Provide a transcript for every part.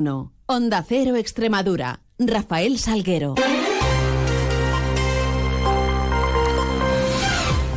No. Onda Cero Extremadura. Rafael Salguero.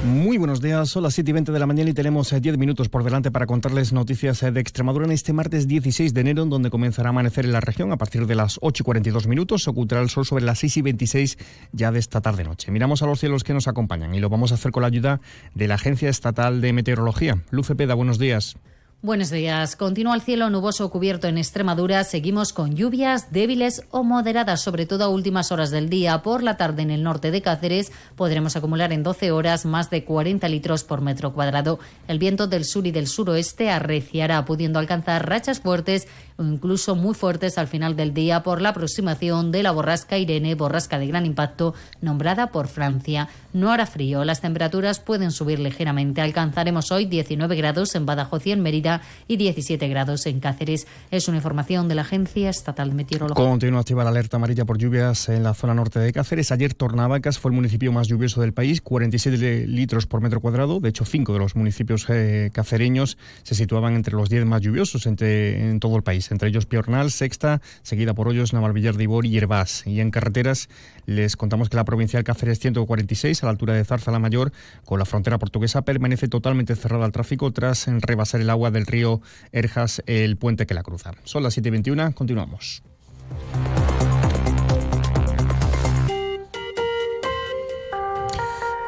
Muy buenos días, son las 7 y 20 de la mañana y tenemos 10 eh, minutos por delante para contarles noticias eh, de Extremadura en este martes 16 de enero, donde comenzará a amanecer en la región a partir de las 8 y 42 minutos. Se ocultará el sol sobre las 6 y 26 ya de esta tarde-noche. Miramos a los cielos que nos acompañan y lo vamos a hacer con la ayuda de la Agencia Estatal de Meteorología. Luce Peda, buenos días. Buenos días. Continúa el cielo nuboso cubierto en Extremadura. Seguimos con lluvias débiles o moderadas, sobre todo a últimas horas del día. Por la tarde en el norte de Cáceres podremos acumular en 12 horas más de 40 litros por metro cuadrado. El viento del sur y del suroeste arreciará, pudiendo alcanzar rachas fuertes o incluso muy fuertes al final del día por la aproximación de la borrasca Irene, borrasca de gran impacto, nombrada por Francia. No hará frío. Las temperaturas pueden subir ligeramente. Alcanzaremos hoy 19 grados en Badajoz y en Mérida y 17 grados en Cáceres. Es una información de la Agencia Estatal de Meteorología. Continúa activa la alerta amarilla por lluvias en la zona norte de Cáceres. Ayer Tornavacas fue el municipio más lluvioso del país, 47 litros por metro cuadrado. De hecho, cinco de los municipios eh, cacereños se situaban entre los 10 más lluviosos en todo el país. Entre ellos Piornal, Sexta, seguida por Hoyos, Navalvillar de Ibor y Herbás. Y en carreteras les contamos que la provincial Cáceres 146, a la altura de Zarza la Mayor, con la frontera portuguesa, permanece totalmente cerrada al tráfico tras rebasar el agua del río Erjas, el puente que la cruza. Son las 7.21, continuamos.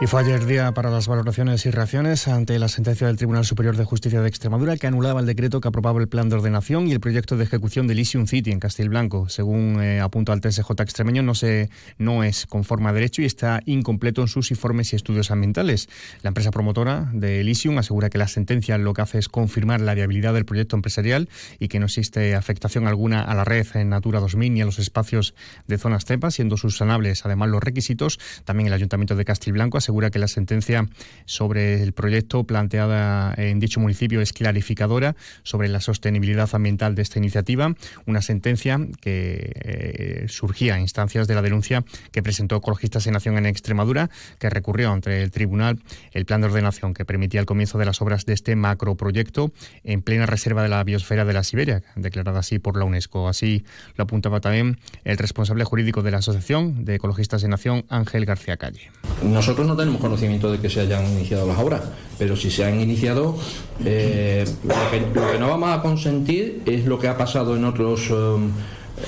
Y fue ayer día para las valoraciones y reacciones ante la sentencia del Tribunal Superior de Justicia de Extremadura que anulaba el decreto que aprobaba el plan de ordenación y el proyecto de ejecución del Elysium City en Castilblanco. Según eh, apunta el TSJ extremeño, no, se, no es conforme a derecho y está incompleto en sus informes y estudios ambientales. La empresa promotora de Elysium asegura que la sentencia lo que hace es confirmar la viabilidad del proyecto empresarial y que no existe afectación alguna a la red en Natura 2000 ni a los espacios de zonas cepas, siendo subsanables además los requisitos. También el Ayuntamiento de Castilblanco asegura que la sentencia sobre el proyecto planteada en dicho municipio es clarificadora sobre la sostenibilidad ambiental de esta iniciativa, una sentencia que eh, surgía a instancias de la denuncia que presentó Ecologistas en Nación en Extremadura, que recurrió ante el tribunal el plan de ordenación que permitía el comienzo de las obras de este macroproyecto en plena reserva de la biosfera de la Siberia, declarada así por la UNESCO. Así lo apuntaba también el responsable jurídico de la Asociación de Ecologistas en Nación, Ángel García Calle. Nosotros no tenemos conocimiento de que se hayan iniciado las obras, pero si se han iniciado, eh, lo, que, no vamos a consentir es lo que ha pasado en otros um,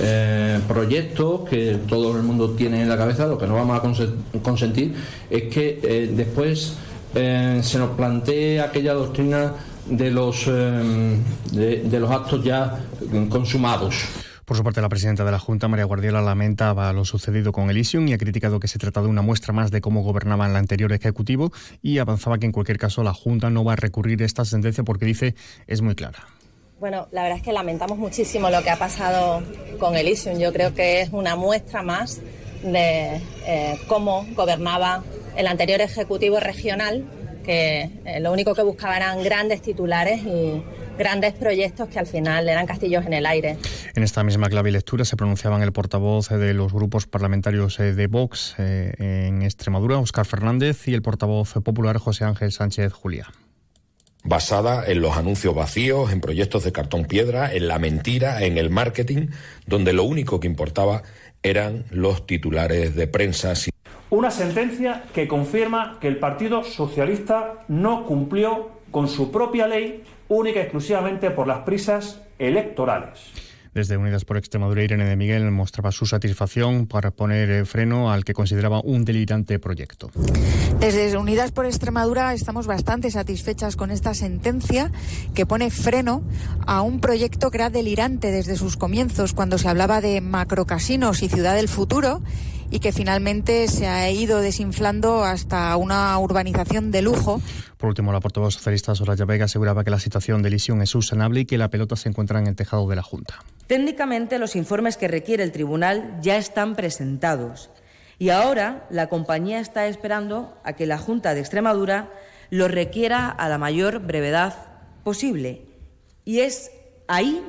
eh, proyectos que todo el mundo tiene en la cabeza, lo que no vamos a consentir es que eh, después se nos plantee aquella doctrina de los, de los actos ya consumados. Por su parte, la presidenta de la Junta, María Guardiola, lamentaba lo sucedido con Elysium y ha criticado que se trata de una muestra más de cómo gobernaba el anterior Ejecutivo y avanzaba que en cualquier caso la Junta no va a recurrir a esta sentencia porque dice es muy clara. Bueno, la verdad es que lamentamos muchísimo lo que ha pasado con Elysium. Yo creo que es una muestra más de eh, cómo gobernaba el anterior Ejecutivo regional, que eh, lo único que buscaba eran grandes titulares y grandes proyectos que al final eran castillos en el aire. En esta misma clave y lectura se pronunciaban el portavoz de los grupos parlamentarios eh, de Vox eh, en Extremadura, Óscar Fernández, y el portavoz popular José Ángel Sánchez Juliá basada en los anuncios vacíos, en proyectos de cartón piedra, en la mentira, en el marketing, donde lo único que importaba eran los titulares de prensa. Una sentencia que confirma que el Partido Socialista no cumplió con su propia ley única y exclusivamente por las prisas electorales. Desde Unidas por Extremadura, Irene de Miguel mostraba su satisfacción para poner freno al que consideraba un delirante proyecto. Desde Unidas por Extremadura estamos bastante satisfechas con esta sentencia que pone freno a un proyecto que era delirante desde sus comienzos, cuando se hablaba de macrocasinos y ciudad del futuro y que finalmente se ha ido desinflando hasta una urbanización de lujo. Por último, la portavoz socialista Soraya Vega aseguraba que la situación de lesión es subsanable y que la pelota se encuentra en el tejado de la Junta. Técnicamente, los informes que requiere el tribunal ya están presentados y ahora la compañía está esperando a que la Junta de Extremadura lo requiera a la mayor brevedad posible. Y es ahí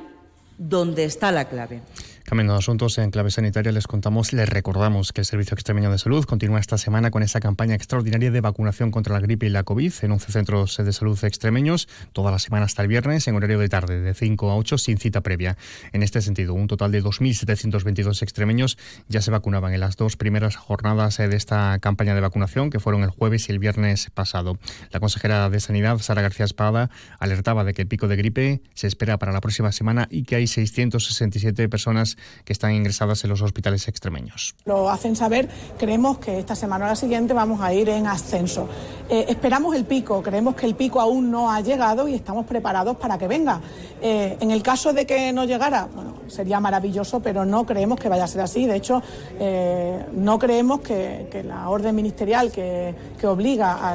donde está la clave. Cambiando de asuntos en clave sanitaria, les contamos, les recordamos que el Servicio Extremeño de Salud continúa esta semana con esa campaña extraordinaria de vacunación contra la gripe y la COVID en 11 centros de salud extremeños, toda la semana hasta el viernes en horario de tarde, de 5 a 8, sin cita previa. En este sentido, un total de 2.722 extremeños ya se vacunaban en las dos primeras jornadas de esta campaña de vacunación, que fueron el jueves y el viernes pasado. La consejera de Sanidad, Sara García Espada, alertaba de que el pico de gripe se espera para la próxima semana y que hay 667 personas que están ingresadas en los hospitales extremeños. Lo hacen saber, creemos que esta semana o la siguiente vamos a ir en ascenso. Eh, esperamos el pico, creemos que el pico aún no ha llegado y estamos preparados para que venga. Eh, en el caso de que no llegara, bueno, sería maravilloso, pero no creemos que vaya a ser así. De hecho, eh, no creemos que, la orden ministerial que, obliga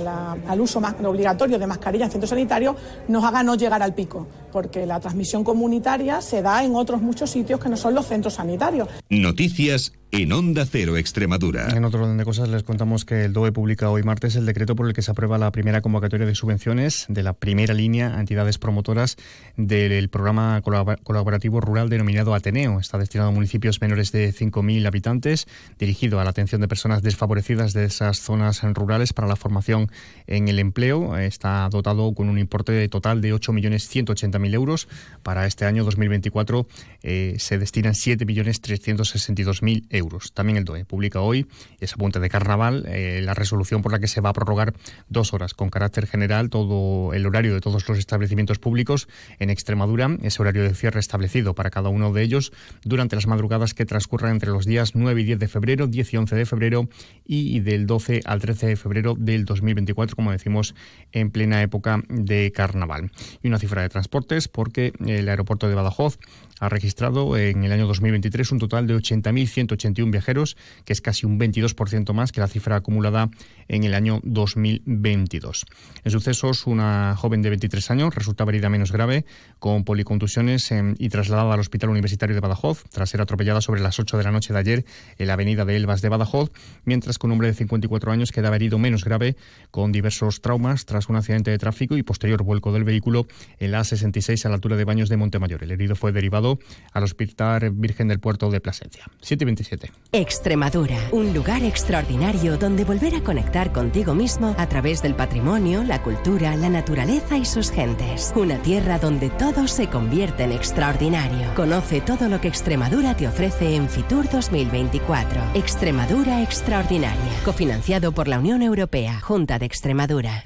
al uso obligatorio de mascarilla en centros sanitarios nos haga no llegar al pico, porque la transmisión comunitaria se da en otros muchos sitios que no son los centros sanitarios. Noticias en Onda Cero Extremadura. En otro orden de cosas les contamos que el DOE publica hoy martes el decreto por el que se aprueba la primera convocatoria de subvenciones de la primera línea a entidades promotoras del programa colaborativo rural denominado Ateneo. Está destinado a municipios menores de 5.000 habitantes, dirigido a la atención de personas desfavorecidas de esas zonas rurales para la formación en el empleo. Está dotado con un importe total de 8.180.000 euros. Para este año 2024 eh, se destinan 7.362.000 euros. También el DOE publica hoy, ese apunte de carnaval, eh, la resolución por la que se va a prorrogar dos horas con carácter general todo el horario de todos los establecimientos públicos en Extremadura, ese horario de cierre establecido para cada uno de ellos durante las madrugadas que transcurran entre los días 9 y 10 de febrero, 10 y 11 de febrero y del 12 al 13 de febrero del 2024, como decimos, en plena época de carnaval. Y una cifra de porque el aeropuerto de Badajoz ha registrado en el año 2023 un total de 80.181 viajeros, que es casi un 22% más que la cifra acumulada en el año 2022. En sucesos, una joven de 23 años resultaba herida menos grave, con policontusiones y trasladada al Hospital Universitario de Badajoz, tras ser atropellada sobre las 8 de la noche de ayer en la avenida de Elvas de Badajoz, mientras que un hombre de 54 años quedaba herido menos grave, con diversos traumas tras un accidente de tráfico y posterior vuelco del vehículo en la A66 a la altura de Baños de Montemayor. El herido fue derivado al Hospital Virgen del Puerto de Plasencia. 727. Extremadura, un lugar extraordinario donde volver a conectar contigo mismo a través del patrimonio, la cultura, la naturaleza y sus gentes. Una tierra donde todo se convierte en extraordinario. Conoce todo lo que Extremadura te ofrece en Fitur 2024. Extremadura Extraordinaria, cofinanciado por la Unión Europea, Junta de Extremadura.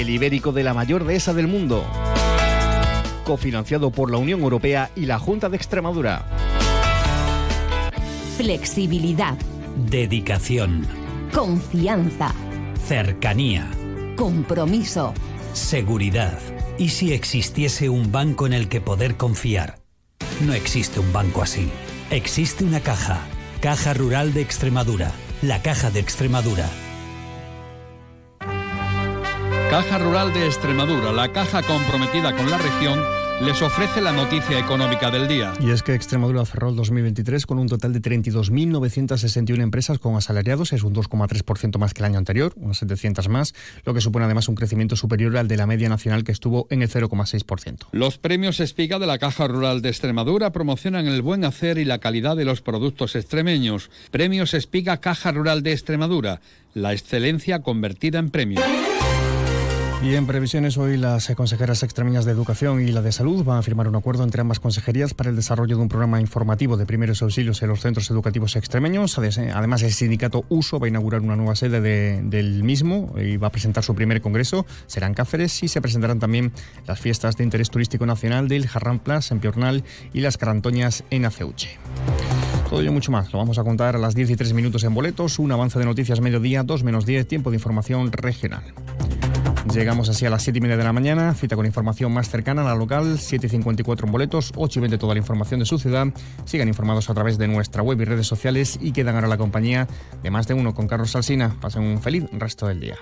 el ibérico de la mayor dehesa del mundo. Cofinanciado por la Unión Europea y la Junta de Extremadura. Flexibilidad. Dedicación. Confianza. Cercanía. Compromiso. Seguridad. ¿Y si existiese un banco en el que poder confiar? No existe un banco así. Existe una caja. Caja Rural de Extremadura. La Caja de Extremadura Caja Rural de Extremadura, la caja comprometida con la región, les ofrece la noticia económica del día. Y es que Extremadura cerró el 2023 con un total de 32.961 empresas con asalariados, es un 2,3% más que el año anterior, unas 700 más, lo que supone además un crecimiento superior al de la media nacional que estuvo en el 0,6%. Los premios Espiga de la Caja Rural de Extremadura promocionan el buen hacer y la calidad de los productos extremeños. Premios Espiga Caja Rural de Extremadura, la excelencia convertida en premio. Y en previsiones, hoy las consejeras extremeñas de Educación y la de Salud van a firmar un acuerdo entre ambas consejerías para el desarrollo de un programa informativo de primeros auxilios en los centros educativos extremeños. Además, el sindicato USO va a inaugurar una nueva sede del mismo y va a presentar su primer congreso. Serán Cáceres y se presentarán también las fiestas de interés turístico nacional del Jarramplas en Piornal y las Carantoñas en Aceuche. Todo ello mucho más. Lo vamos a contar a las 10 y 3 minutos en boletos. Un avance de noticias mediodía, 2 menos 10, tiempo de información regional. Llegamos así a las 7 y media de la mañana, cita con información más cercana a la local, 7.54 en boletos, 8 y 20 toda la información de su ciudad. Sigan informados a través de nuestra web y redes sociales y quedan ahora la compañía de más de uno con Carlos Salsina. Pasen un feliz resto del día.